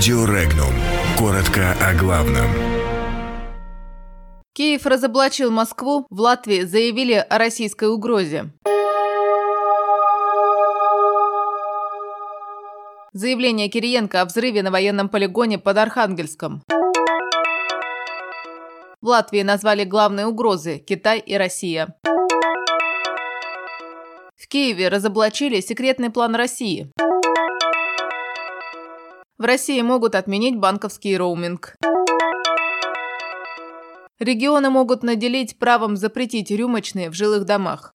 Радио Регнум. Коротко о главном. Киев разоблачил Москву, в Латвии заявили о российской угрозе. Заявление Кириенко о взрыве на военном полигоне под Архангельском. В Латвии назвали главные угрозы – Китай и Россия. В Киеве разоблачили секретный план России. В России могут отменить банковский роуминг. Регионы могут наделить правом запретить рюмочные в жилых домах.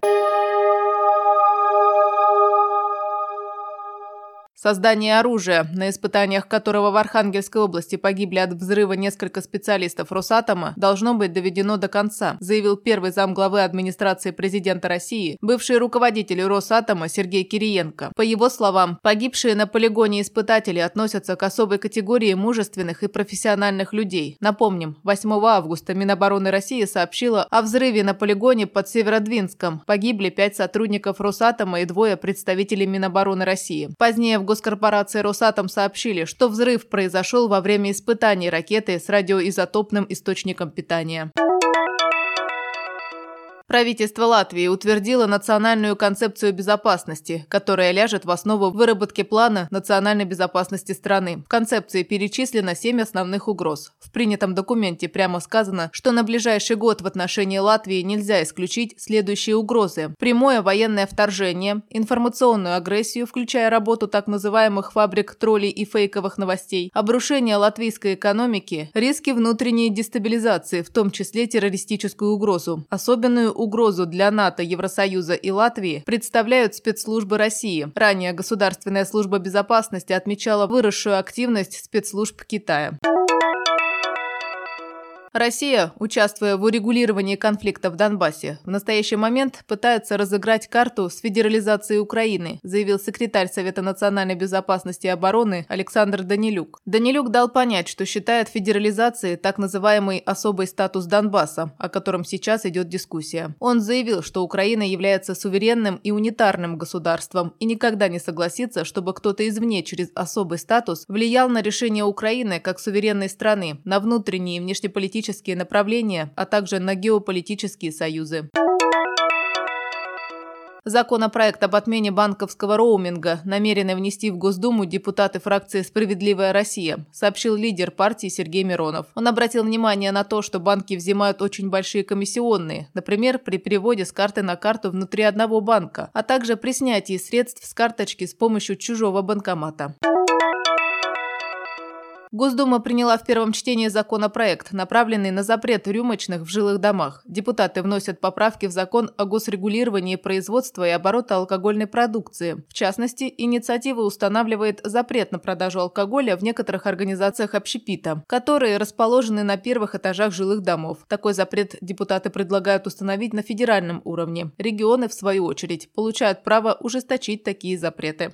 Создание оружия, на испытаниях которого в Архангельской области погибли от взрыва несколько специалистов Росатома, должно быть доведено до конца, заявил первый замглавы администрации президента России, бывший руководитель Росатома Сергей Кириенко. По его словам, погибшие на полигоне испытатели относятся к особой категории мужественных и профессиональных людей. Напомним, 8 августа Минобороны России сообщила о взрыве на полигоне под Северодвинском. Погибли пять сотрудников Росатома и двое представителей Минобороны России. Позднее в госкорпорации «Росатом» сообщили, что взрыв произошел во время испытаний ракеты с радиоизотопным источником питания. Правительство Латвии утвердило национальную концепцию безопасности, которая ляжет в основу выработки плана национальной безопасности страны. В концепции перечислено семь основных угроз. В принятом документе прямо сказано, что на ближайший год в отношении Латвии нельзя исключить следующие угрозы. Прямое военное вторжение, информационную агрессию, включая работу так называемых фабрик троллей и фейковых новостей, обрушение латвийской экономики, риски внутренней дестабилизации, в том числе террористическую угрозу, особенную угрозу для НАТО, Евросоюза и Латвии представляют спецслужбы России. Ранее Государственная служба безопасности отмечала выросшую активность спецслужб Китая. Россия, участвуя в урегулировании конфликта в Донбассе, в настоящий момент пытается разыграть карту с федерализацией Украины, заявил секретарь Совета национальной безопасности и обороны Александр Данилюк. Данилюк дал понять, что считает федерализацией так называемый особый статус Донбасса, о котором сейчас идет дискуссия. Он заявил, что Украина является суверенным и унитарным государством и никогда не согласится, чтобы кто-то извне через особый статус влиял на решение Украины как суверенной страны, на внутренние и внешнеполитические политические направления, а также на геополитические союзы. Законопроект об отмене банковского роуминга намерены внести в Госдуму депутаты фракции «Справедливая Россия», сообщил лидер партии Сергей Миронов. Он обратил внимание на то, что банки взимают очень большие комиссионные, например, при переводе с карты на карту внутри одного банка, а также при снятии средств с карточки с помощью чужого банкомата. Госдума приняла в первом чтении законопроект, направленный на запрет рюмочных в жилых домах. Депутаты вносят поправки в закон о госрегулировании производства и оборота алкогольной продукции. В частности, инициатива устанавливает запрет на продажу алкоголя в некоторых организациях общепита, которые расположены на первых этажах жилых домов. Такой запрет депутаты предлагают установить на федеральном уровне. Регионы, в свою очередь, получают право ужесточить такие запреты.